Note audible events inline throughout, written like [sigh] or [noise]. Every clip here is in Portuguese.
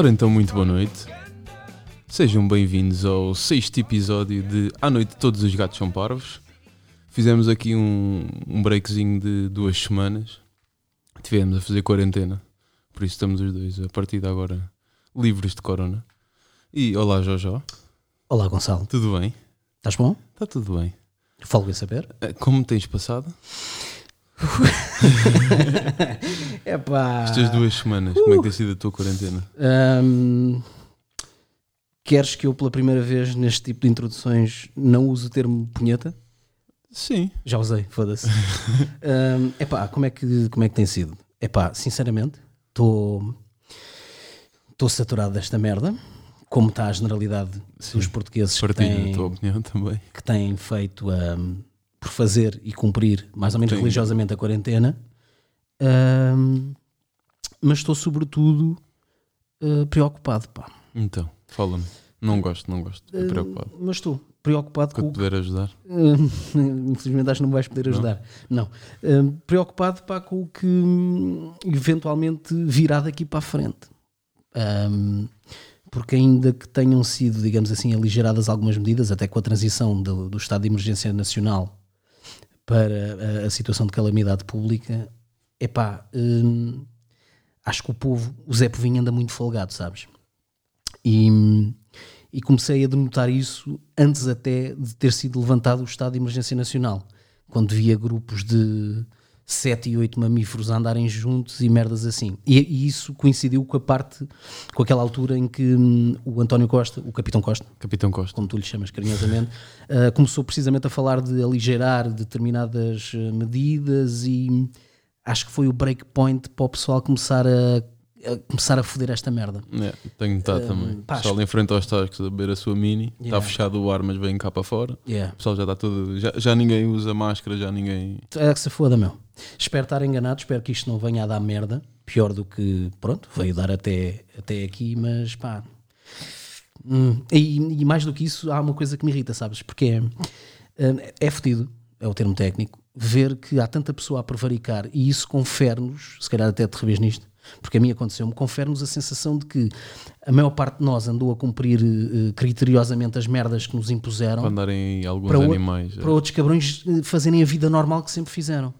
Ora então, muito boa noite. Sejam bem-vindos ao sexto episódio de À Noite Todos os Gatos São Parvos. Fizemos aqui um, um breakzinho de duas semanas. Tivemos a fazer quarentena. Por isso estamos os dois, a partir de agora, livres de corona. E olá, Jojó. Olá, Gonçalo. Tudo bem? Estás bom? Está tudo bem. Falo bem saber. Eh, Como tens passado? [laughs] É pá. Estas duas semanas, como é que tem sido a tua quarentena? queres que eu, pela primeira vez neste tipo de introduções, não use o termo punheta? Sim. Já usei, foda-se. [laughs] É pá, como, é que, como é que tem sido? É pá, sinceramente, estou. Estou saturado desta merda, como está a generalidade dos portugueses que têm, a tua opinião também. que têm feito ahm, por fazer e cumprir mais ou menos Sim. religiosamente a quarentena, mas estou sobretudo ah, preocupado, pá. Então, fala-me. Não gosto, não gosto. Estou preocupado. Mas estou preocupado com o puder ajudar. Hum, [laughs] Infelizmente acho que não vais poder ajudar. Não. Hum, preocupado pá, com o que hum, eventualmente virá daqui para a frente. Hum, porque ainda que tenham sido, digamos assim, aligeradas algumas medidas, até com a transição do, do estado de emergência nacional para a, situação de calamidade pública, epá, hum, acho que o povo, o Zé Povinho anda muito folgado, sabes? E, e comecei a denotar isso antes até de ter sido levantado o estado de emergência nacional, quando via grupos de sete e oito mamíferos a andarem juntos e merdas assim. E, e isso coincidiu com a parte, com aquela altura em que hum, o António Costa, o Capitão Costa, Capitão Costa. como tu lhe chamas carinhosamente, uh, [laughs] começou precisamente a falar de aligeirar determinadas uh, medidas e acho que foi o breakpoint para o pessoal começar a, a começar a foder esta merda. É, tenho notado também. O pá, pessoal em frente aos tascos a beber a sua mini. Está Yeah. fechado o ar, mas vem cá para fora. Yeah. O pessoal já está todo. Já, já ninguém usa máscara, já ninguém. É que se foda, meu. Espero estar enganado, espero que isto não venha a dar merda. Pior do que, pronto, veio dar até, até aqui, mas pá. Hum, E, e mais do que isso, há uma coisa que me irrita, sabes? Porque é, é, é fodido, é o termo técnico, ver que há tanta pessoa a prevaricar e isso confere-nos, se calhar até te revês nisto, porque a mim aconteceu-me, confere-nos a sensação de que a maior parte de nós andou a cumprir eh, criteriosamente as merdas que nos impuseram Para andarem alguns para, o- animais. é. para outros cabrões eh, fazerem a vida normal que sempre fizeram.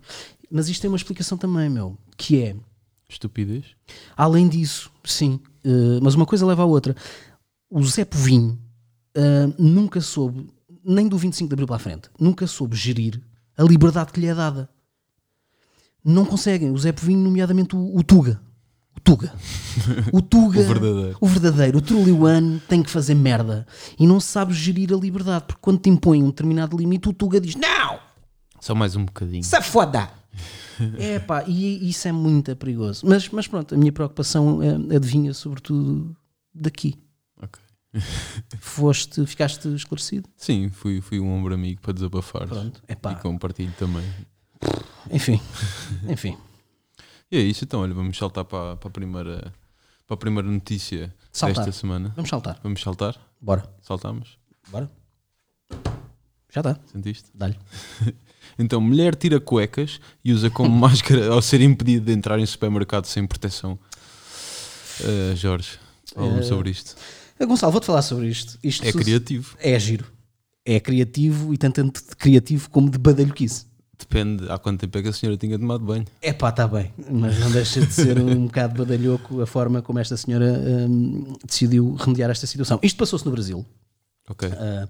Mas isto tem uma explicação também, meu, que é, Estupidez. além disso, sim, eh, mas uma coisa leva à outra. O Zé Povinho eh, nunca soube, nem do 25 de Abril para a frente, nunca soube gerir a liberdade que lhe é dada. Não conseguem. O Zé Povinho, nomeadamente o, o Tuga. O Tuga. [laughs] O Tuga. O verdadeiro. O verdadeiro. O Truliwan tem que fazer merda. E não sabe gerir a liberdade. Porque quando te impõe um determinado limite, o Tuga diz: Não! Só mais um bocadinho. Se foda! [laughs] É pá, e isso é muito perigoso. Mas, mas pronto, a minha preocupação eh, adivinha sobretudo daqui. Ok. [laughs] Foste, ficaste esclarecido? Sim, fui, fui um ombro amigo para desabafar. Pronto, é E pá. compartilho também. Enfim, [laughs] enfim. E é isso, então, olha, vamos saltar para, para, a, primeira, para a primeira notícia Saltar. desta semana. Vamos saltar. Vamos saltar? Bora, Saltamos? bora. Já está, Sentiste? dá-lhe. Então, mulher tira cuecas e usa como [laughs] máscara ao ser impedida de entrar em supermercado sem proteção. Uh, Jorge, fala-me Eh, sobre isto. Eh, Gonçalo, vou-te falar sobre isto. isto É criativo. É giro. É criativo e tanto de criativo como de badalhoquice. Depende há quanto tempo é que a senhora tinha tomado banho. É pá, está bem, mas não deixa de ser um [laughs] bocado badalhoco a forma como esta senhora hum, decidiu remediar esta situação. Isto passou-se no Brasil. Ok. Ah,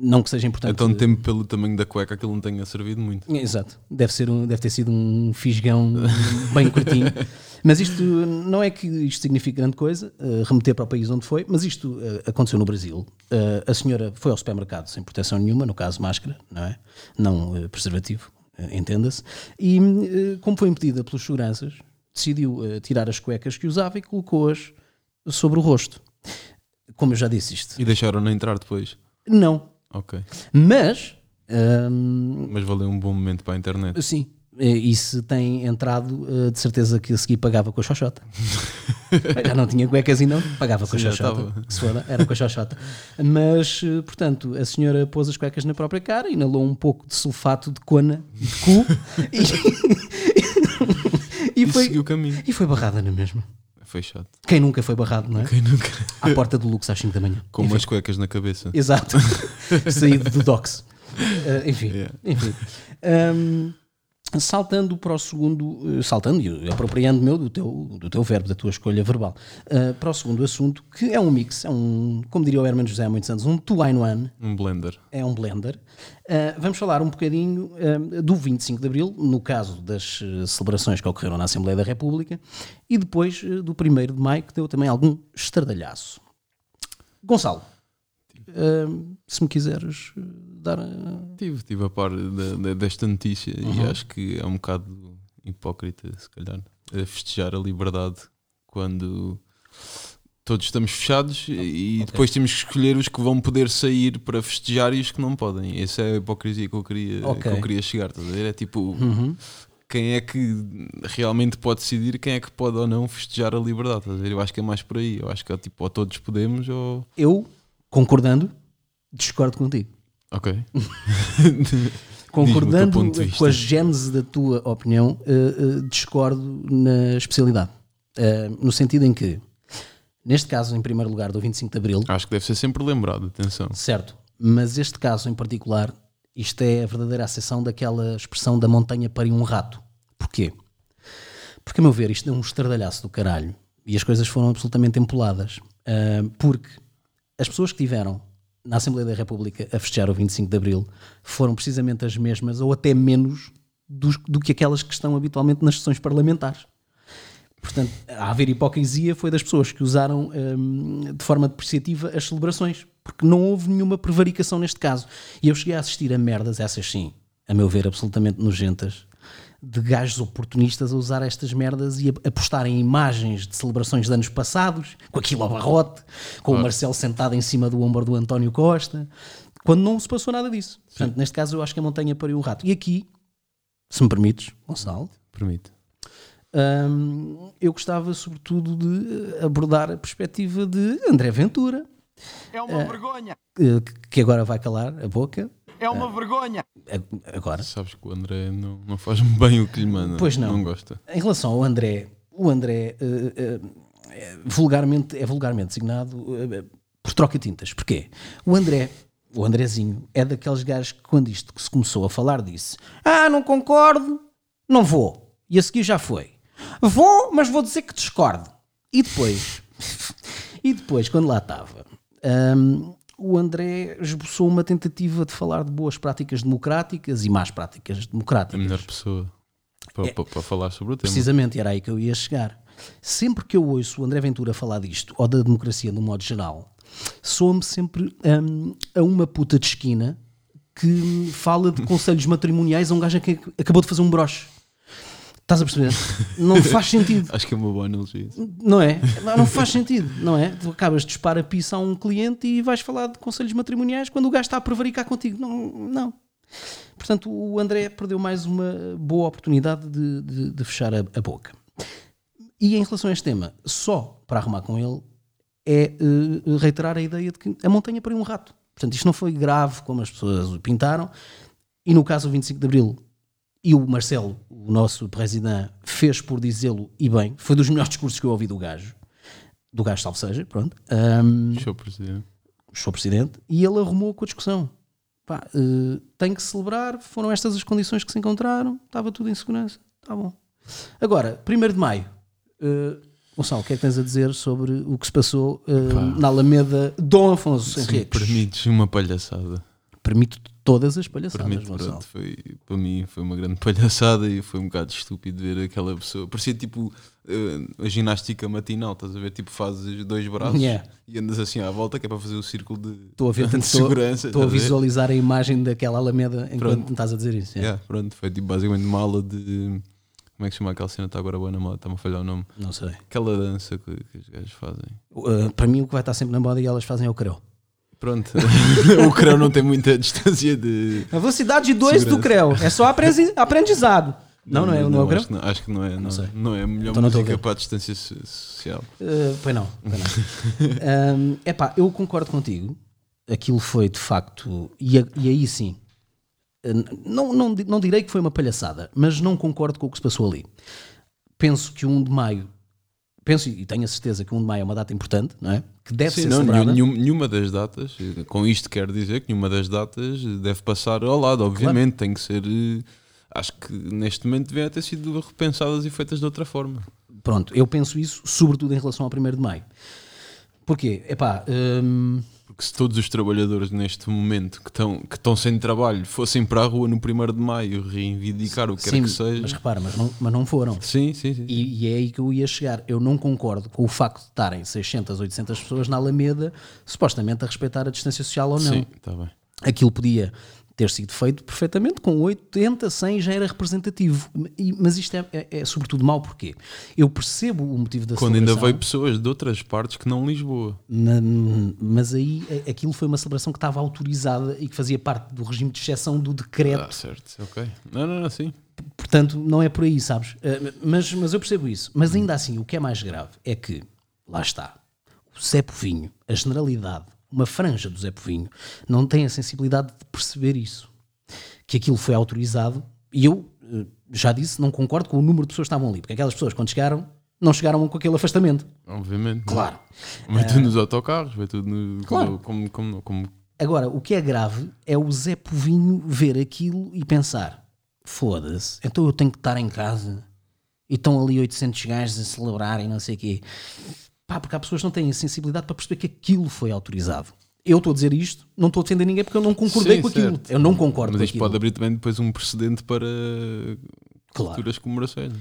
não que seja importante. então, temo pelo tamanho da cueca aquilo não tenha servido muito. Exato. Deve, ser um, deve ter sido um fisgão [laughs] bem curtinho. Mas isto não é que isto signifique grande coisa, eh, remeter para o país onde foi, mas isto eh, aconteceu no Brasil. Eh, a senhora foi ao supermercado sem proteção nenhuma, no caso máscara, não é? Não preservativo, entenda-se. E como foi impedida pelos seguranças, decidiu tirar as cuecas que usava e colocou-as sobre o rosto. Como eu já disse isto. E deixaram-na entrar depois. Não. Ok. Mas. hum, Mas valeu um bom momento para a internet. Sim. E se tem entrado, eh, de certeza que a seguir pagava com a xoxota. [laughs] Já não tinha cuecas e não, pagava com a xoxota. se foda, era com a xoxota. Mas, eh, portanto, a senhora pôs as cuecas na própria cara, inalou um pouco de sulfato de cona de cu [laughs] e, [laughs] e, E foi, seguiu o caminho. e foi barrada na mesma. Fechado. Quem nunca foi barrado, não é? Quem nunca. À porta do Lux às 5 da manhã. Com Enfim. umas cuecas na cabeça. Exato. [laughs] Saído do Docs. Uh, enfim. Yeah. enfim. Um, saltando para o segundo, uh, saltando e apropriando meu do teu, do teu verbo, da tua escolha verbal, uh, para o segundo assunto, que é um mix, é um, como diria o Hermano José há muitos anos, um two-in-one, Um blender. é um blender. Uh, vamos falar um bocadinho uh, do 25 de Abril, no caso das celebrações que ocorreram na Assembleia da República, e depois do 1 de Maio, que deu também algum estardalhaço. Gonçalo, se me quiseres dar. uh, Tive, tive a par da- da- desta notícia e Uhum. acho que é um bocado hipócrita, se calhar, a festejar a liberdade quando todos estamos fechados e depois temos que escolher os que vão poder sair para festejar e os que não podem. Essa é a hipocrisia que eu queria, Ok. que eu queria chegar. Estás a ver? É tipo, Uhum. quem é que realmente pode decidir quem é que pode ou não festejar a liberdade? Estás a ver? Eu acho que é mais por aí. Eu acho que é tipo, ou todos podemos ou. Eu, concordando, discordo contigo. Ok. [laughs] Concordando com a gênese da tua opinião, uh, uh, discordo na especialidade. Uh, no sentido em que, neste caso, em primeiro lugar, do 25 de Abril, Acho que deve ser sempre lembrado, atenção. certo, mas este caso em particular, isto é a verdadeira acessão daquela expressão da montanha para um rato. Porquê? Porque, a meu ver, isto deu um estardalhaço do caralho e as coisas foram absolutamente empoladas. Porque as pessoas que tiveram na Assembleia da República a festejar o 25 de Abril foram precisamente as mesmas ou até menos dos- do que aquelas que estão habitualmente nas sessões parlamentares. Portanto, a haver hipocrisia foi das pessoas que usaram hum, de forma depreciativa as celebrações, porque não houve nenhuma prevaricação neste caso. E eu cheguei a assistir a merdas, essas sim, a meu ver, absolutamente nojentas, de gajos oportunistas a usar estas merdas e a, a postarem imagens de celebrações de anos passados, com aquilo ao barrote, com o Marcelo sentado em cima do ombro do António Costa, quando não se passou nada disso. Portanto, neste caso, eu acho que a montanha pariu o rato. E aqui, se me permites, Gonçalo, Permite. Hum, eu gostava sobretudo de abordar a perspectiva de André Ventura, É uma vergonha! eh, que agora vai calar a boca. É uma vergonha! A- Agora, Sabes que o André não, não faz bem o que lhe manda. Pois não. Não gosta. em relação ao André, o André eh, eh, é vulgarmente, é vulgarmente designado eh, por troca-tintas. Porquê? O André, o Andrezinho, é daqueles gajos que quando isto que se começou a falar disse Ah, não concordo, não vou. E a seguir já foi. Vou, mas vou dizer que discordo. E depois, [laughs] e depois, quando lá estava, hum, o André esboçou uma tentativa de falar de boas práticas democráticas e más práticas A democráticas. melhor pessoa para, É. para falar sobre o tema. Precisamente, era aí que eu ia chegar. Sempre que eu ouço o André Ventura falar disto, ou da democracia no modo geral, soa-me sempre hum, a uma puta de esquina que fala de conselhos matrimoniais a um gajo que acabou de fazer um broche. Estás a perceber? Não [laughs] faz sentido. Acho que é uma boa analogia. Não é? Não faz sentido, não é? Tu acabas de dispar a pizza a um cliente e vais falar de conselhos matrimoniais quando o gajo está a prevaricar contigo. Não, não. Portanto, o André perdeu mais uma boa oportunidade de, de- de fechar a, a boca. E em relação a este tema, só para arrumar com ele, é eh, reiterar a ideia de que a montanha pariu um rato. Portanto, isto não foi grave como as pessoas o pintaram. E no caso do 25 de Abril, e o Marcelo, o nosso presidente, fez por dizê-lo e bem. Foi dos melhores discursos que eu ouvi do gajo. Do gajo, salve seja, pronto. Ahm, Show presidente. seu presidente. E ele arrumou com a discussão. Pá, eh, tem que celebrar, foram estas as condições que se encontraram, estava tudo em segurança. Está bom. Agora, 1 de maio. eh, Gonçalo, o que é que tens a dizer sobre o que se passou Pá. na Alameda Dom Afonso Se me Henriques? permites uma palhaçada. Permito todas as palhaçadas, Permite, pronto, foi, para mim foi uma grande [laughs] palhaçada e foi um bocado estúpido ver aquela pessoa. Parecia tipo eh, a ginástica matinal, estás a ver? Tipo, fazes dois braços Yeah. e andas assim à volta, que é para fazer o círculo de, Estou a ver, [laughs] de tanto segurança. estou a visualizar a imagem daquela Alameda enquanto Pronto. estás a dizer isso. é. Yeah, pronto, foi tipo basicamente uma aula de. Como é que se chama aquela cena? Está agora boa na moda, está-me a falhar o nome. Não sei. Aquela dança que, que os gajos fazem. Uh, para mim, o que vai estar sempre na moda e elas fazem é o creu. Pronto, [laughs] o crão não tem muita distância de. A velocidade 2 do creu. É só aprendiz- aprendizado. Não, não, é, não, é o creu? acho, que não, acho que não é. Não, sei. não é a melhor Então não música para a distância so- social. Uh, pois não. Pois não. um, epá, eu concordo contigo. Aquilo foi de facto. E, a- e aí sim. uh, Não, não, não direi que foi uma palhaçada, mas não concordo com o que se passou ali. Penso que o 1 de maio penso e tenho a certeza que 1 de maio é uma data importante, não é? Que deve Sim, ser não, celebrada. nenhum- nenhuma das datas, com isto quero dizer que nenhuma das datas deve passar ao lado, obviamente, tem que ser. eh, Acho que neste momento deviam ter sido repensadas e feitas de outra forma. Pronto, eu penso isso sobretudo em relação ao 1 de maio. Porquê? Epá, hum, Porque se todos os trabalhadores neste momento que estão, que estão sem trabalho fossem para a rua no 1 de maio reivindicar o que sim, quer que seja. mas repara, mas não, mas não foram. Sim, sim, sim. E, e é aí que eu ia chegar. Eu não concordo com o facto de estarem 600, 800 pessoas na Alameda, supostamente a respeitar a distância social ou não. Sim, está bem. Aquilo podia ter sido feito perfeitamente, com 80, 100 já era representativo. Mas isto é, é- é sobretudo mau porque eu percebo o motivo da Quando ainda veio pessoas de outras partes que não Lisboa. na- mas aí aquilo foi uma celebração que estava autorizada e que fazia parte do regime de exceção do decreto Ah, certo, ok. Não, não, não, sim. Portanto, não é por aí, sabes? Uh, Mas, mas eu percebo isso. Mas ainda assim, o que é mais grave é que, lá está, o Zé Povinho, a generalidade, uma franja do Zé Povinho, não tem a sensibilidade de perceber isso. Que aquilo foi autorizado e eu uh, já disse, não concordo com o número de pessoas que estavam ali, porque aquelas pessoas, quando chegaram, não chegaram com aquele afastamento. Obviamente. Claro. Vai tudo nos autocarros, vai tudo no. Claro. Como, como, como, Agora, o que é grave é o Zé Povinho ver aquilo e pensar: foda-se, então eu tenho que estar em casa e estão ali 800 gajos a celebrar e não sei o quê. Pá, porque há pessoas que não têm a sensibilidade para perceber que aquilo foi autorizado. Eu estou a dizer isto, não estou a defender ninguém porque eu não concordei Sim, com aquilo. certo. Eu não concordo Mas isto pode abrir também depois um precedente para Claro. futuras comemorações.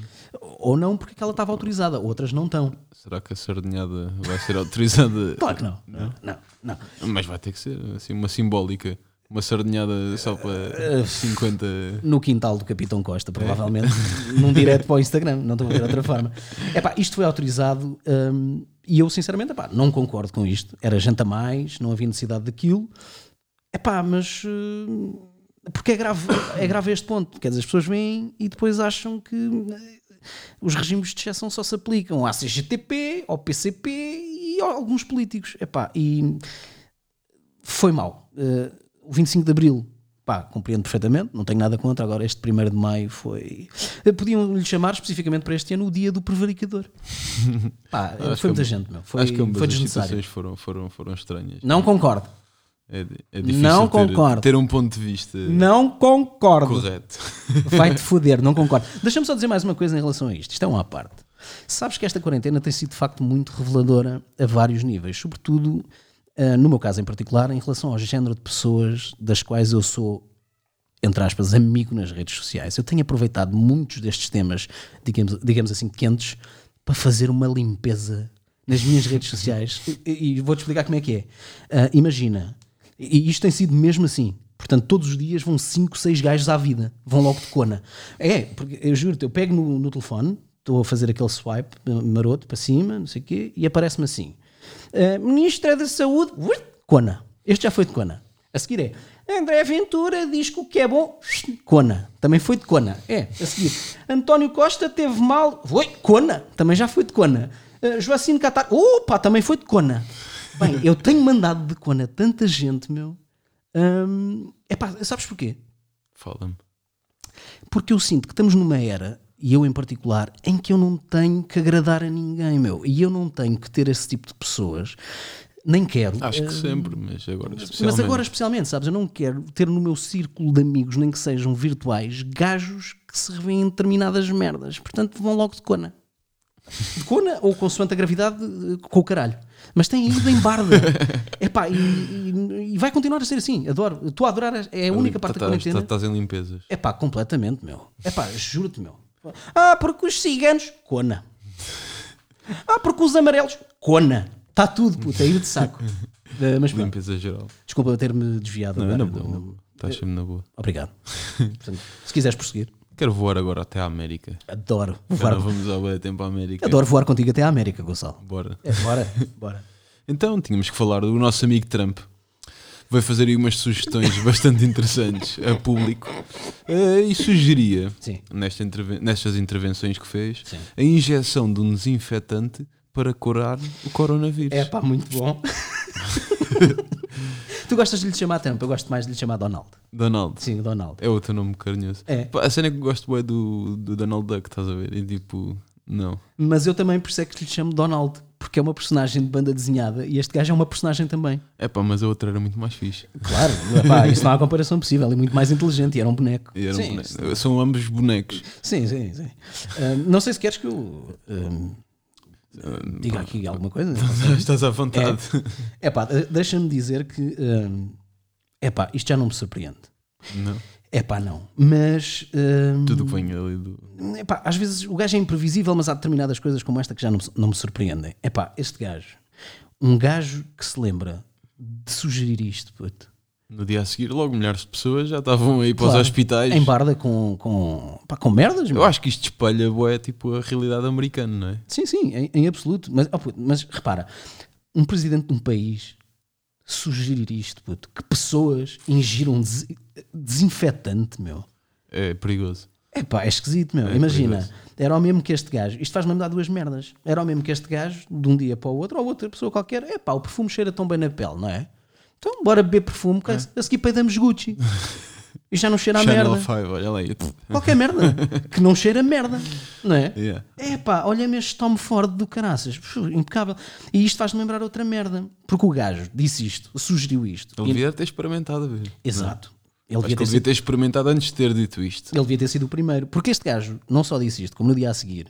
Ou não porque aquela estava autorizada, outras não estão. Será que a sardinhada vai ser [laughs] autorizada? Claro que não. Não, não, não. Mas vai ter que ser assim, uma simbólica. Uma sardinhada só para 50. no quintal do Capitão Costa, provavelmente, [laughs] num direto para o Instagram, não estou a ver de outra forma. Epá, isto foi autorizado hum, e eu, sinceramente, epá, não concordo com isto. Era gente a mais, não havia necessidade daquilo. Epá, mas hum, porque é grave, é grave este ponto. Quer dizer, as pessoas vêm e depois acham que eh, os regimes de exceção só se aplicam à CGTP, ao PCP e a alguns políticos. Epá, e foi mau. Eh, o 25 de Abril, pá, compreendo perfeitamente, não tenho nada contra. Agora, este 1 de Maio foi. Eh, Podiam lhe chamar especificamente para este ano o Dia do Prevaricador. [laughs] Pá, Acho foi muita gente, meu. Foi, Acho que ambas foi as desnecessário. situações foram, foram, foram estranhas. Não concordo. É, é difícil Não ter, concordo. ter um ponto de vista Não concordo. correto. [laughs] Vai-te foder, não concordo. Deixa-me só dizer mais uma coisa em relação a isto. Isto é uma parte. Sabes que esta quarentena tem sido de facto muito reveladora a vários níveis, sobretudo, ah, no meu caso em particular, em relação ao género de pessoas das quais eu sou, entre aspas, amigo nas redes sociais. Eu tenho aproveitado muitos destes temas, digamos, digamos assim, quentes, para fazer uma limpeza nas minhas redes [laughs] sociais. E, e vou-te explicar como é que é. Ah, imagina, e isto tem sido mesmo assim. Portanto, todos os dias vão 5, 6 gajos à vida. Vão logo de cona. É, porque eu juro-te, eu pego no, no telefone, estou a fazer aquele swipe maroto para cima, não sei o quê, e aparece-me assim: "Ah, Ministra da Saúde, cona. Este já foi de cona. A seguir é André Ventura diz que o que é bom, cona. Também foi de cona. É, a seguir. António Costa teve mal, foi cona. Também já foi de cona. Uh, Joacine Catar, opa, também foi de cona. Bem, eu tenho mandado de cona tanta gente, meu. Hum, epá, sabes porquê? Fala-me. Porque eu sinto que estamos numa era, e eu em particular, em que eu não tenho que agradar a ninguém, meu. E eu não tenho que ter esse tipo de pessoas. Nem quero. Acho que Uh, sempre, mas agora especialmente. mas agora, especialmente, sabes, eu não quero ter no meu círculo de amigos, nem que sejam virtuais, gajos que se revêem em determinadas merdas. Portanto, vão logo de cona. De cona ou consoante a gravidade, eh, com o caralho. Mas tem ido em barda. [laughs] Epá, e, e, e vai continuar a ser assim. Adoro. Estou a adorar. É a única parte da Estás- quarentena. Estás em limpezas. É pá, completamente, meu. É pá, juro-te, meu. Ah, porque os ciganos, cona. Ah, porque os amarelos, cona. Está tudo, puta, ir de saco. Eh, [laughs] mas Limpeza geral. desculpa ter-me desviado Não, é agora. na boa. Estás sempre na boa. Obrigado. [laughs] Portanto, se quiseres prosseguir, Quero voar agora até à América. adoro Agora voar. vamos ao tempo à América. Adoro voar contigo até à América, Gonçalo. Bora. É, bora, bora. [laughs] Então, tínhamos que falar do nosso amigo Trump. Vai fazer aí umas sugestões [laughs] bastante interessantes a público Eh, e sugeria, nesta interven- nestas intervenções que fez, Sim. a injeção de um desinfetante para curar o coronavírus. É pá, muito bom. [laughs] tu gostas de lhe chamar Trump, eu gosto mais de lhe chamar Donald. Donald. Sim, Donald. É outro nome carinhoso. É. Pá, A cena que eu gosto é do, do Donald Duck, estás a ver? E tipo, Não. Mas eu também por isso é que lhe chamo Donald, porque é uma personagem de banda desenhada e este gajo é uma personagem também. É pá, mas a outra era muito mais fixe. Claro, epá, isso não há comparação possível, é muito mais inteligente e era um boneco. E era um sim, boneco. São ambos bonecos. sim, sim. sim. Ah, não sei se queres que eu ah, diga aqui alguma coisa. [laughs] Estás à vontade. É pá, deixa-me dizer que é pá, isto já não me surpreende. Não. É pá, não. Mas hum, Tudo que vem ali do. epá, às vezes o gajo é imprevisível, mas há determinadas coisas como esta que já não, me- não me surpreendem. É pá, este gajo, um gajo que se lembra de sugerir isto, puto. No dia a seguir, logo milhares de pessoas já estavam aí para Claro, os hospitais. Em barda com, com, pá, com merdas, meu. Eu acho que isto espelha bué, tipo a realidade americana, não é? Sim, sim, em, em absoluto. Mas, oh, puto, mas repara, um presidente de um país sugerir isto, puto, que pessoas ingiram des- desinfetante, meu. É perigoso. É pá, é esquisito, meu. É Imagina, perigoso. era o mesmo que este gajo. Isto faz-me lembrar duas merdas. Era o mesmo que este gajo, de um dia para o outro, ou outra pessoa qualquer. É pá, o perfume cheira tão bem na pele, não é? Então, bora beber perfume, que a seguir peidamos Gucci. [laughs] E já não cheira a merda. 5, olha lá. Qualquer merda. [laughs] Que não cheira a merda, não é? Yeah. É pá, olha-me este Tom Ford do caraças. Puf, Impecável. E isto faz-me lembrar outra merda. Porque o gajo disse isto, sugeriu isto. Ele E- devia ter experimentado a ver. Exato. Ele Acho devia, ter ele sido, ter experimentado antes de ter dito isto. ele devia ter sido o primeiro. Porque este gajo não só disse isto, como no dia a seguir,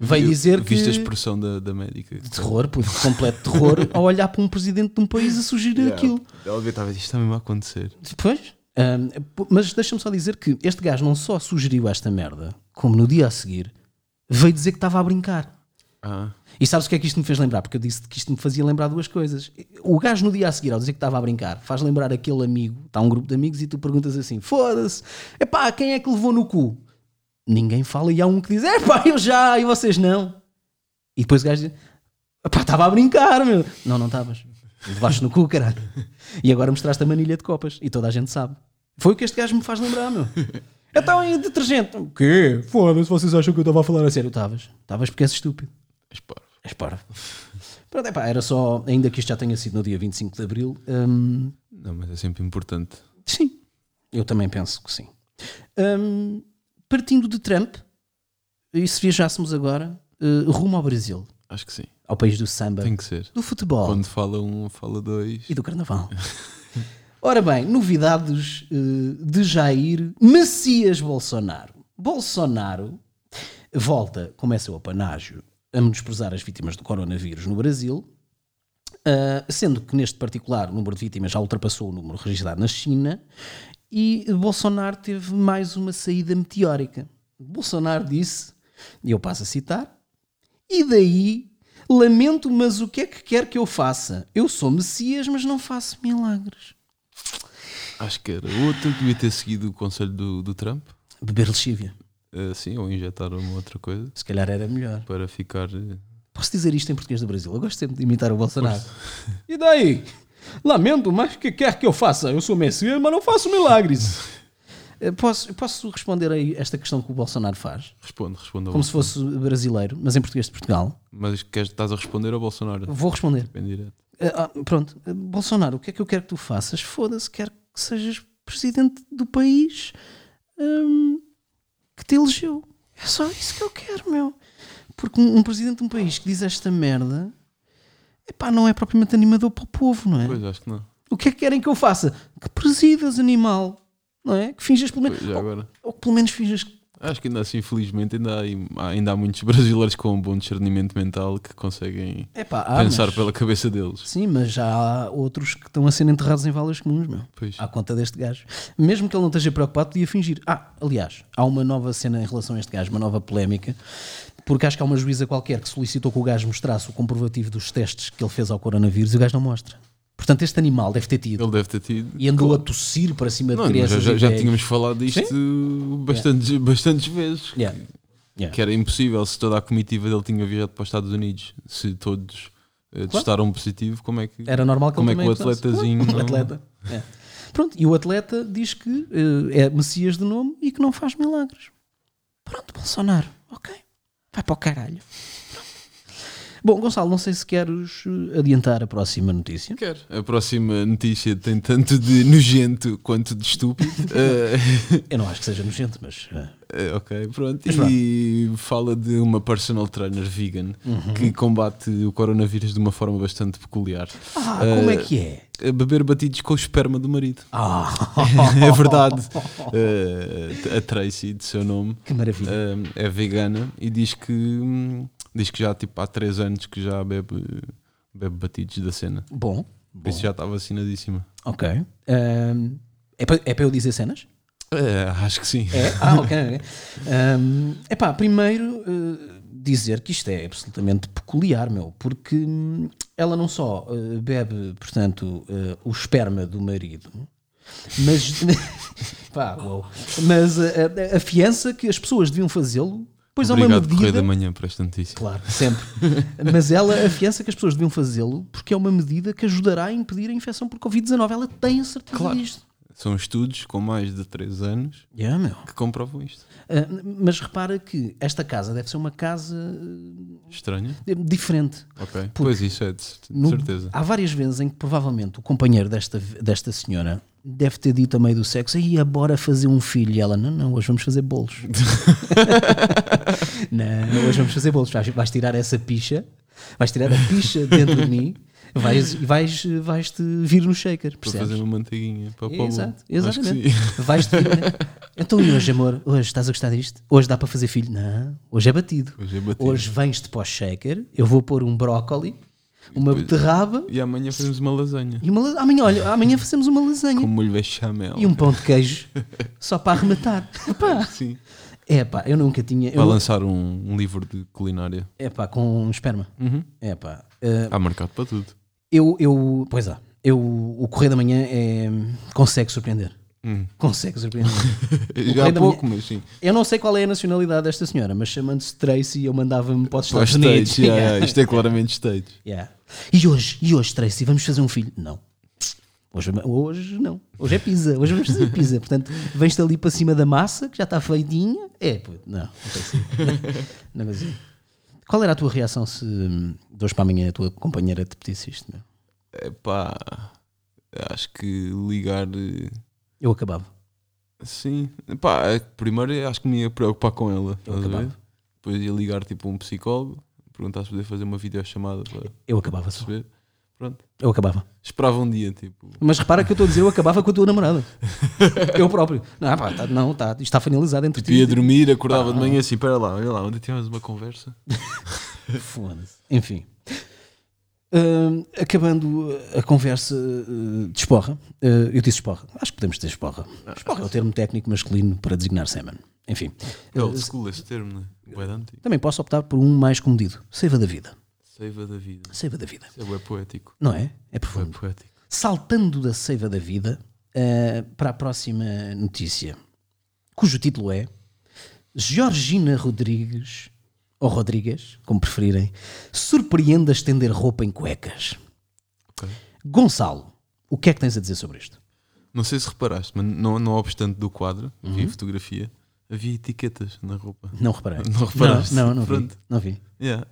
veio dizer que. Viste a expressão da, da médica. Terror, puto, completo terror, [laughs] ao olhar para um presidente de um país a sugerir Yeah. aquilo. Ela devia estar a ver, isto mesmo a acontecer. Depois, p- mas deixa-me só dizer que este gajo não só sugeriu esta merda, como no dia a seguir veio dizer que estava a brincar. Ah, E sabes o que é que isto me fez lembrar? Porque eu disse que isto me fazia lembrar duas coisas. O gajo no dia a seguir, ao dizer que estava a brincar, faz lembrar aquele amigo, está um grupo de amigos e tu perguntas assim: foda-se, epá, quem é que levou no cu? Ninguém fala e há um que diz: epá, eu já, e vocês não. E depois o gajo diz: epá, estava a brincar, meu. Não, não estavas. Levaste no cu, caralho. E agora mostraste a manilha de copas e toda a gente sabe. Foi o que este gajo me faz lembrar, meu. Então, em detergente. O quê? Foda-se, vocês acham que eu estava a falar a sério? Estavas. Estavas porque és estúpido. és parvo. És parvo. Pronto, epá, era só, ainda que isto já tenha sido no dia 25 de Abril, hum, Não, mas é sempre importante. sim, eu também penso que sim. Hum, partindo de Trump, e se viajássemos agora eh, rumo ao Brasil, Acho que sim. ao país do samba, Tem que ser. do futebol Quando fala um, fala dois. e do carnaval. [laughs] Ora bem, novidades eh, de Jair Messias Bolsonaro. Bolsonaro volta, começa o apanágio a menosprezar as vítimas do coronavírus no Brasil, ah, sendo que neste particular o número de vítimas já ultrapassou o número registrado na China, e Bolsonaro teve mais uma saída meteórica. Bolsonaro disse, e eu passo a citar, e daí lamento, mas o que é que quer que eu faça? Eu sou Messias, mas não faço milagres. Acho que era outro que devia ter seguido o conselho do, do Trump. Beber lexívia. Eh, sim, ou injetar uma outra coisa Se calhar era melhor. para ficar. eh, Posso dizer isto em português do Brasil? Eu gosto sempre de imitar o Bolsonaro. E daí? Lamento, mas o que quer que eu faça? Eu sou Messias, mas não faço milagres. [laughs] Eh, Posso, posso responder a esta questão que o Bolsonaro faz? Responde, responde Como se fosse brasileiro, mas em português de Portugal. Mas queres, estás a responder ao Bolsonaro? Vou responder. Bem direto. Eh, ah, pronto, Eh, Bolsonaro, o que é que eu quero que tu faças? Foda-se, quero que sejas presidente do país hum, que te elegeu. É só isso que eu quero, meu. Porque um, um presidente de um país que diz esta merda epá, não é propriamente animador para o povo, não é? Pois, acho que não. O que é que querem que eu faça? Que presidas, animal. Não é? Que finjas pelo menos. Ou, ou que pelo menos finjas. Acho que ainda assim, felizmente, ainda há, ainda há muitos [laughs] brasileiros com um bom discernimento mental que conseguem Epá, ah, pensar mas- pela cabeça deles. Sim, mas já há outros que estão a ser enterrados em valas comuns, meu. Pois. à conta deste gajo. Mesmo que ele não esteja preocupado, podia fingir. Ah, aliás, há uma nova cena em relação a este gajo, uma nova polémica, porque acho que há uma juíza qualquer que solicitou que o gajo mostrasse o comprovativo dos testes que ele fez ao coronavírus e o gajo não mostra. Portanto, este animal deve ter tido. Ele deve ter tido. E andou a tossir para cima de Não, crianças. já, já tínhamos falado disto bastantes, bastantes vezes. Yeah. Yeah. Que era impossível se toda a comitiva dele tinha viajado para os Estados Unidos. Se todos eh, testaram positivo, como é que. Era normal que Como é que o atletazinho O não- atleta. É. Pronto, e o atleta diz que eh, é Messias de nome e que não faz milagres. Pronto, Bolsonaro, ok. Vai para o caralho. Bom, Gonçalo, não sei se queres eh, adiantar a próxima notícia. Quero. A próxima notícia tem tanto de nojento quanto de estúpido. [laughs] Eh, Eu não acho que seja nojento, mas. eh, ok, pronto. Mas e fala de uma personal trainer vegan Uhum. que combate o coronavírus de uma forma bastante peculiar. Ah, como é que é? A beber batidos com o esperma do marido. Ah, [laughs] é verdade. Eh, a Tracy, de seu nome, que maravilha. eh, é vegana e diz que hum, diz que já tipo, há 3 anos que já bebe, bebe batidos da cena. Bom, Por isso já está vacinadíssima. ok. Ahm, é para é eu dizer cenas? É, acho que sim. É? Ah, ok. ok. Ahm, epá, primeiro eh, dizer que isto é absolutamente peculiar, meu, porque hum, ela não só eh, bebe, portanto, eh, o esperma do marido, mas, [laughs] pá, uou. mas a, a- a fiança que as pessoas deviam fazê-lo, pois é uma Obrigado, Correio medida. da Manhã, por esta notícia. Claro, sempre. [laughs] Mas ela afiança que as pessoas deviam fazê-lo porque é uma medida que ajudará a impedir a infecção por Covid-19. Ela tem a certeza Claro. disto. São estudos com mais de 3 anos Yeah, meu. que comprovam isto. Ah, mas repara que esta casa deve ser uma casa eh, diferente. Ok. Pois isso é de, de No- certeza. Há várias vezes em que provavelmente o companheiro desta, desta senhora deve ter dito a meio do sexo: ia bora fazer um filho. E ela: não, não, hoje vamos fazer bolos. [laughs] não, hoje vamos fazer bolos. Vais, vais tirar essa picha, vais tirar a picha dentro de mim vais, e vais, vais-te vir no shaker. Para Percebes? fazer uma manteiguinha. Para o Exato, Acho que exatamente. Vais-te vir. Então e hoje, amor? Hoje estás a gostar disto? Hoje dá para fazer filho? Não, hoje é batido. Hoje é batido. Hoje vens-te para o shaker, eu vou pôr um brócoli, uma depois- beterraba E amanhã fazemos uma lasanha. e uma amanhã, olha, amanhã fazemos uma lasanha Com molho bechamel. e um pão de queijo [laughs] só para arrematar. Sim. é pá, eu nunca tinha. Vai Eu, lançar um, um livro de culinária. é pá, com esperma. Uhum. É pá. eh, Há mercado para tudo. Eu, eu, pois é, eu, o Correio da Manhã é, consegue surpreender. Hum. Consegue surpreender. [laughs] Já há pouco, mas sim. Eu não sei qual é a nacionalidade desta senhora, mas chamando-se Tracy, eu mandava-me para os Estados Unidos. States, yeah, yeah, [laughs] isto é claramente States. Yeah. E hoje, e hoje, Tracy, vamos fazer um filho? Não. Hoje, hoje não. Hoje é pizza. Hoje vamos fazer pizza. Portanto, vens-te ali para cima da massa, que já está feitinha. É, pô, não. Não, que [laughs] ser. não mas, Qual era a tua reação se hum, de hoje para amanhã a tua companheira te pedisse isto? Meu? É pá, acho que ligar. eh, Eu acabava. Sim, pá, é primeiro acho que me ia preocupar com ela. Eu estás a ver? Depois ia ligar tipo um psicólogo, perguntar se podia fazer uma videochamada para Eu acabava só. perceber. Pronto. Eu acabava. Esperava um dia, tipo. Mas repara que eu estou a dizer, eu acabava com a tua namorada. [laughs] eu próprio. Não, pá, tá, não, tá, isto está finalizado entre Tipo, ti. ia dormir, acordava de manhã assim, espera lá, olha lá, onde tínhamos uma conversa? [laughs] Foda-se. Enfim. Hum, acabando a conversa uh, de esporra, uh, eu disse esporra, acho que podemos dizer esporra. Esporra é o termo técnico masculino para designar semen. Enfim, É old school esse termo, né? Também posso optar por um mais comedido: seiva da vida. Seiva da vida. Seiva da vida. Isso é poético. Não é? É profundo. poético. Saltando da seiva da vida uh, para a próxima notícia, cujo título é Georgina Rodrigues, ou Rodrigues, como preferirem, surpreende a estender roupa em cuecas. Ok. Gonçalo, o que é que tens a dizer sobre isto? Não sei se reparaste, mas não, não obstante do quadro, Uhum. vi a fotografia, havia etiquetas na roupa. Não reparei. [laughs] Não reparaste? Não, não, não vi. Pronto. Não vi. Yeah.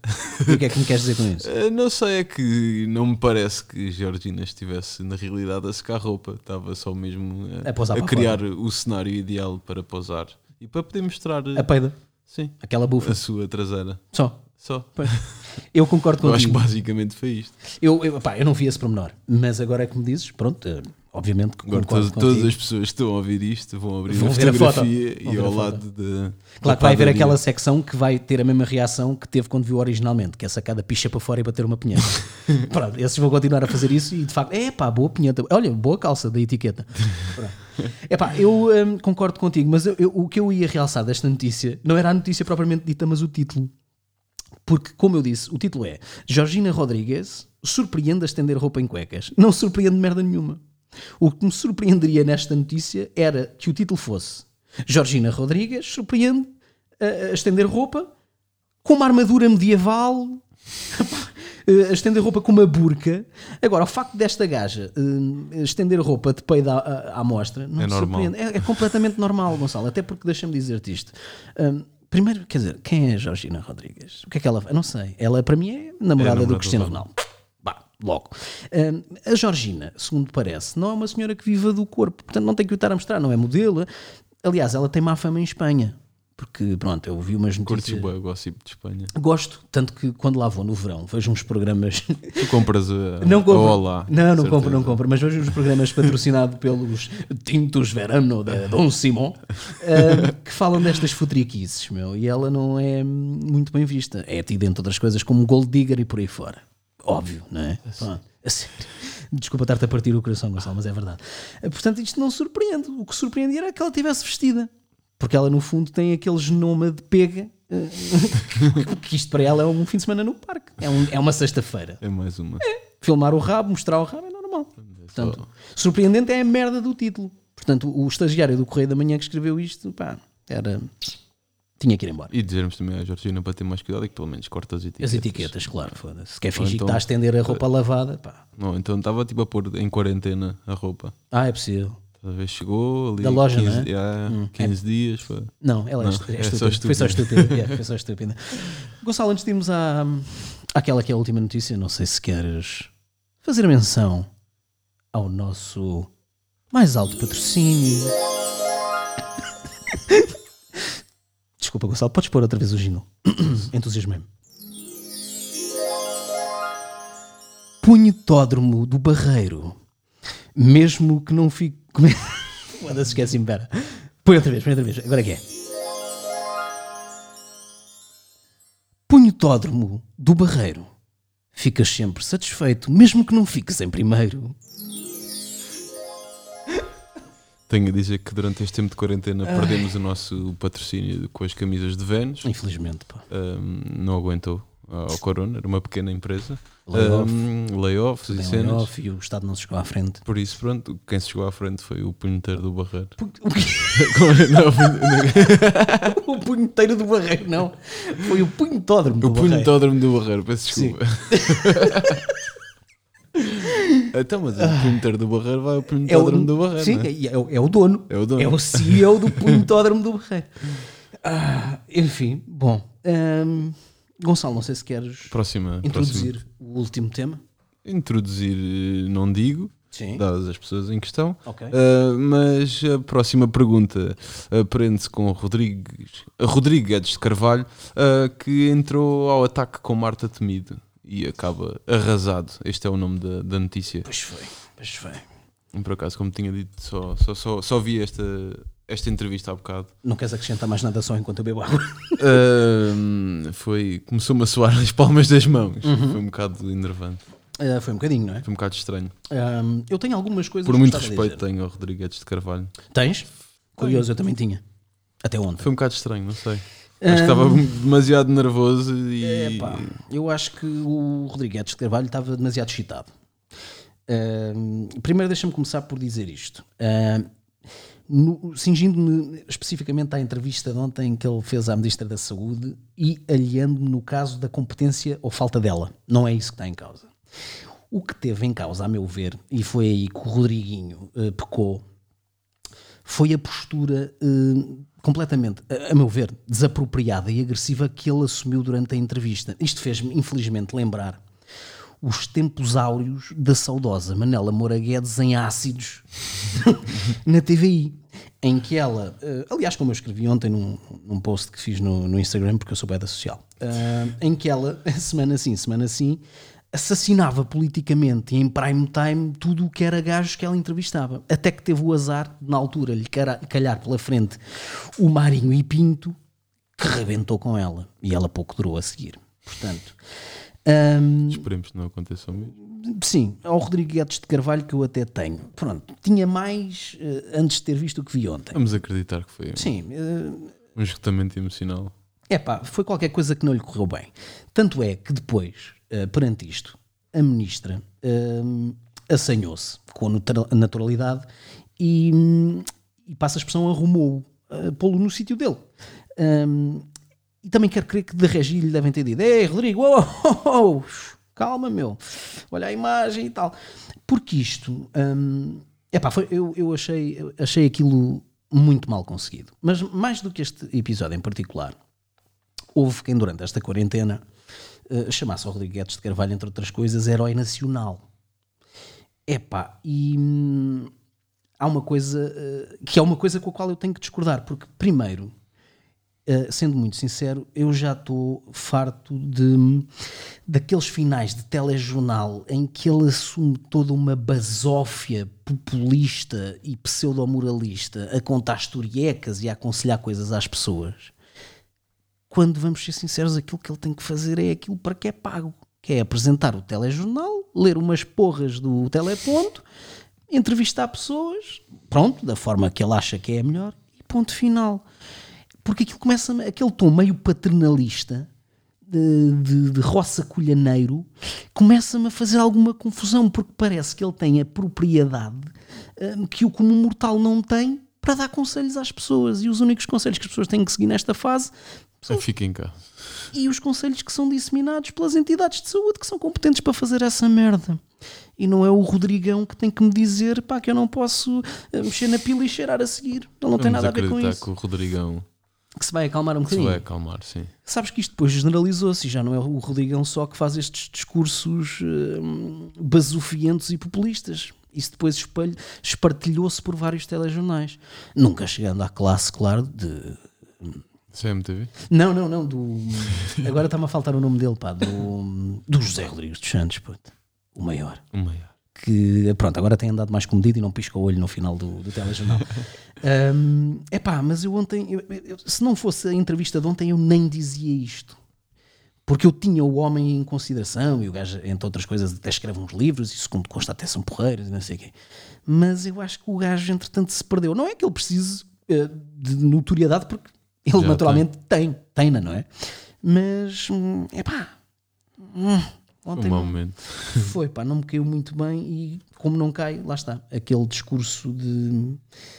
E o que é que me queres dizer com isso? [laughs] Eh, Não sei, é que não me parece que Georgina estivesse na realidade a secar roupa. Estava só mesmo eh, A pousar para criar o cenário ideal para posar e para poder mostrar eh, A peida, sim, aquela bufa. a sua traseira. Só. Só. Eu concordo [laughs] Eu acho que contigo. basicamente foi isto. Eu, eu, pá, eu não vi esse pormenor, mas agora é que me dizes, pronto, eh, obviamente que Agora todas, todas as pessoas que estão a ouvir isto vão abrir Vão a ver a foto. fotografia e ao lado de. Claro da que vai haver aquela secção que vai ter a mesma reação que teve quando viu originalmente, que é sacar a picha para fora e bater uma punheta. [laughs] Pronto, esses vão continuar a fazer isso e de facto, é pá, boa punheta. Olha, boa calça da etiqueta. É pá, eu hum, concordo contigo, mas eu- eu- o que eu ia realçar desta notícia não era a notícia propriamente dita, mas o título. Porque, como eu disse, o título é Georgina Rodrigues surpreende a estender roupa em cuecas. Não surpreende merda nenhuma. O que me surpreenderia nesta notícia era que o título fosse Georgina Rodrigues surpreende a, a estender roupa com uma armadura medieval, [laughs] eh, a estender roupa com uma burca. Agora, o facto desta gaja eh, estender roupa de peido à, à, à mostra não É me normal. surpreende. É, é completamente normal, Gonçalo. Até porque deixa-me dizer-te isto. Hum, primeiro, quer dizer, quem é a Georgina Rodrigues? O que é que ela Eu não sei. Ela, para mim, é namorada, namorada do do Cristiano Ronaldo. Ronaldo. Logo. A Georgina, segundo parece, não é uma senhora que viva do corpo, portanto não tem que o estar a mostrar, não é modelo. Aliás, ela tem má fama em Espanha. Porque, pronto, eu vi umas notícias. o gossip de Espanha. Gosto, tanto que quando lá vou no verão, vejo uns programas. Tu compras a, Não compro. a Olá. não, não certeza. compro, não compro. Mas vejo uns programas patrocinados pelos Tintos Verano de Dom Simão eh, que falam destas futriquices, meu. E ela não é muito bem vista. É tida entre outras coisas como gold digger e por aí fora. Óbvio, não é? Pronto. A sério. [laughs] Desculpa estar-te a partir o coração, Gonçalo, mas é verdade. Eh, Portanto, isto não surpreende. O que surpreendia era que ela estivesse vestida. Porque ela, no fundo, tem aquele genoma de pega. eh, [laughs] que isto para ela é um fim de semana no parque. É, um- é uma sexta-feira É mais uma. filmar o rabo, mostrar o rabo é normal. Portanto, surpreendente é a merda do título. Portanto, o estagiário do Correio da Manhã que escreveu isto, pá, era. Tinha que ir embora. E dizermos também à Georgina para ter mais cuidado e que pelo menos corta as etiquetas. As etiquetas, claro, foda-se. Se quer fingir então- que está a estender a roupa lavada, pá. Não, então estava tipo a pôr em quarentena a roupa. Ah, é possível. Talvez vez chegou ali Da loja, 15, não é? yeah, 15 dias. Foi. Não, ela é, Não, é é só estúpida. Foi só estúpida. estúpida. [laughs] Yeah, foi só estúpida. Gonçalo, antes de irmos à, àquela que é a última notícia, não sei se queres fazer menção ao nosso mais alto patrocínio. Desculpa, Gonçalo, podes pôr outra vez o jingle. [clears throat] Entusiasmei-me. Punhetódromo do Barreiro. Mesmo que não fique. [laughs] Como é? Foda-se, esqueci-me, pera. Põe outra vez, põe outra vez. Agora é que é. Punhetódromo do Barreiro. Ficas sempre satisfeito, mesmo que não fiques em primeiro. Tenho a dizer que durante este tempo de quarentena perdemos o nosso patrocínio com as camisas de Vênus. Infelizmente, pá. Um, não aguentou ao Corona, era uma pequena empresa. Layoff. Um, layoffs e cenas. layoff e o Estado não se chegou à frente. Por isso, pronto, quem se chegou à frente foi o punheteiro do Barreiro. O? [laughs] Não, o punhe- [laughs] o punheteiro do Barreiro, não. Foi o punhetódromo do o Barreiro. punhetódromo do Barreiro, peço desculpa. [laughs] então, mas o punheteiro do Barreiro vai ao É o, punhetódromo do Barreiro. sim, é? é, o, é o dono. É o dono. É o CEO do punhetódromo do Barreiro. Ah, enfim, bom. Ahm, Gonçalo, não sei se queres Próxima, introduzir próxima. o último tema. Introduzir, eh, não digo, Sim. dadas as pessoas em questão. Ok. Uh, mas a próxima pergunta uh, prende-se com Rodrigues, Rodrigo Guedes de Carvalho, uh, que entrou ao ataque com Marta Temido e acaba arrasado. Este é o nome da, da notícia. Pois foi, pois foi. Por acaso, como tinha dito, só, só, só, só vi esta, esta entrevista há bocado. Não queres acrescentar mais nada só enquanto eu bebo água? Uh, foi, começou-me a suar as palmas das mãos. Uhum. Foi um bocado enervante, Ah, foi um bocadinho, não é? foi um bocado estranho. Ahm, eu tenho algumas coisas Por muito respeito tenho ao Rodrigo Guedes de Carvalho. Tens? Curioso, eu também tinha. Até ontem. Foi um bocado estranho, não sei. Acho que estava demasiado nervoso e. Epá, eu acho que o Rodrigues de Carvalho estava demasiado excitado. Primeiro, deixa-me começar por dizer isto. Cingindo-me especificamente à entrevista de ontem que ele fez à Ministra da Saúde e aliando-me no caso da competência ou falta dela. Não é isso que está em causa. O que teve em causa, a meu ver, e foi aí que o Rodriguinho eh, pecou, foi a postura eh, completamente, a, meu ver, desapropriada e agressiva que ele assumiu durante a entrevista. Isto fez-me, infelizmente, lembrar os tempos áureos da saudosa Manela Moura Guedes em ácidos [laughs] na TVI, em que ela, eh, aliás, como eu escrevi ontem num, num post que fiz no, no Instagram, porque eu sou beda social, eh, em que ela, [laughs] semana sim, semana sim, assassinava politicamente e em prime time tudo o que era gajos que ela entrevistava. Até que teve o azar, na altura, lhe calhar pela frente o Marinho e Pinto, que rebentou com ela. E ela pouco durou a seguir. Portanto, hum, Esperemos que não aconteça o mesmo. sim, ao Rodrigo Guedes de Carvalho que eu até tenho. Pronto, tinha mais eh, antes de ter visto o que vi ontem. Vamos acreditar que foi Sim, eh, um esgotamento emocional. Epá, foi qualquer coisa que não lhe correu bem. Tanto é que depois, eh, perante isto, a ministra hum, assanhou-se com a natura- a naturalidade e, hum, e passa a expressão, arrumou-o, eh, pô-lo no sítio dele. Hum, e também quero crer que de Regi lhe devem ter dito: Ei, Rodrigo, oh, oh, oh, oh, calma, meu, olha a imagem e tal. Porque isto, hum, epá, foi, eu, eu achei, eu achei aquilo muito mal conseguido. Mas mais do que este episódio em particular, houve quem durante esta quarentena chamasse ao Rodrigo Guedes de Carvalho, entre outras coisas, herói nacional. Epá, e hum, há uma coisa eh, que é uma coisa com a qual eu tenho que discordar, porque primeiro, eh, sendo muito sincero, eu já estou farto de daqueles finais de telejornal em que ele assume toda uma basófia populista e pseudo-moralista a contar historiecas e a aconselhar coisas às pessoas. Quando vamos ser sinceros, aquilo que ele tem que fazer é aquilo para que é pago, que é apresentar o telejornal, ler umas porras do teleponto, entrevistar pessoas, pronto, da forma que ele acha que é a melhor, e ponto final. Porque aquilo começa aquele tom meio paternalista de, de, de roça colhaneiro começa-me a fazer alguma confusão porque parece que ele tem a propriedade hum, que o comum mortal não tem para dar conselhos às pessoas. E os únicos conselhos que as pessoas têm que seguir nesta fase É, fica em casa. e os conselhos que são disseminados pelas entidades de saúde que são competentes para fazer essa merda. E não é o Rodrigão que tem que me dizer pá, que eu não posso eh, mexer na pila e cheirar a seguir. Ele não tem Vamos nada a ver com isso. que o Rodrigão Que se vai acalmar um se bocadinho. vai acalmar, sim. Sabes que isto depois generalizou-se e já não é o Rodrigão só que faz estes discursos hum, basofientos e populistas. Isso depois espartilhou-se por vários telejornais. Nunca chegando à classe, claro, de. CMTV? Não, não, não, do. [laughs] Agora está-me a faltar o nome dele, pá, do, do José Rodrigues dos Santos, puto. O maior. O maior. Que, pronto, agora tem andado mais comedido e não pisca o olho no final do, do telejornal. [laughs] É pá, mas eu ontem, eu- eu- se não fosse a entrevista de ontem, eu nem dizia isto. Porque eu tinha o homem em consideração e o gajo, entre outras coisas, até escreve uns livros e, segundo consta, até são porreiros e não sei o quê. Mas eu acho que o gajo, entretanto, se perdeu. Não é que ele precise eh, de notoriedade, porque ele Já naturalmente tem, tem, não é? Mas, é pá, Um ontem não- momento. foi, pá, não me caiu muito bem e como não cai, lá está, aquele discurso de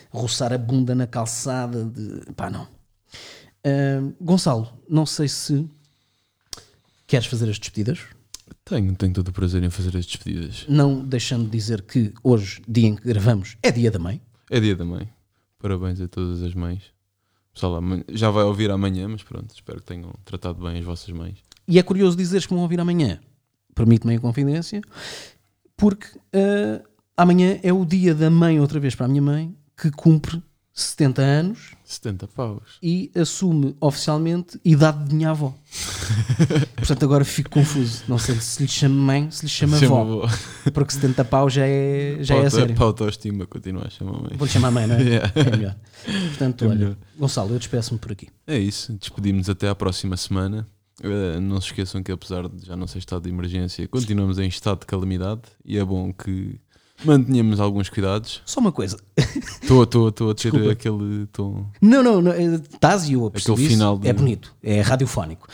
roçar a bunda na calçada, de pá, não. Ahm, Gonçalo, não sei se queres fazer as despedidas, Tenho, tenho todo o prazer em fazer as despedidas. não deixando de dizer que hoje, dia em que gravamos, é dia da mãe. É dia da mãe. Parabéns a todas as mães. Pessoal, já vai ouvir amanhã, mas pronto, espero que tenham tratado bem as vossas mães. E é curioso dizeres que vão ouvir amanhã, permite-me a confidência, porque ah, amanhã é o dia da mãe, outra vez para a minha mãe, que cumpre 70 anos 70 paus. e assume oficialmente idade de minha avó. [laughs] Portanto, agora fico confuso. Não sei se lhe chama mãe, se lhe chama avó. avó. Porque 70 pau já é, já é a sério. Para a autoestima, continua a chamar mãe. Vou-lhe chamar mãe, não é? [laughs] Yeah. É melhor. Portanto, É olha, melhor. Gonçalo, eu despeço-me por aqui. É isso, despedimos até à próxima semana. Eh, não se esqueçam que apesar de já não ser estado de emergência, continuamos em estado de calamidade e é bom que mantenhamos alguns cuidados. Só uma coisa. Estou estou- estou a ter Desculpa. aquele tom. Não, não, não é- estás e eu a Aquele final de- É bonito, é radiofónico.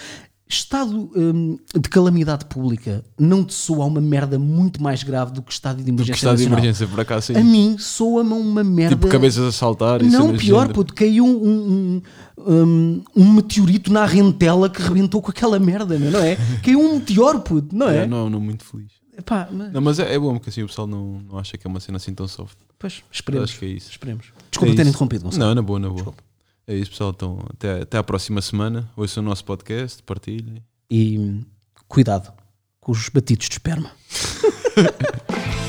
Estado hum, de calamidade pública não te soa uma merda muito mais grave do que estado de Do que emergência estado de nacional? emergência por acaso, sim. A mim soa-me uma merda. Tipo cabeças a saltar e Não, pior, puto, caiu um, um, um, um meteorito na rentela que rebentou com aquela merda, não é? [laughs] Caiu um meteoro, puto, não é? É, não, não muito feliz. Epá, mas, Não, mas é, é bom porque assim o pessoal não, não acha que é uma cena assim tão soft. pois, esperemos. Acho que é isso. Esperemos. Desculpa É ter isso. interrompido, Gonçalo. Não, na boa, na boa. Desculpa. É isso, pessoal. Então, até, até à próxima semana. Ouçam o nosso podcast, partilhem. E cuidado com os batidos de esperma. [laughs]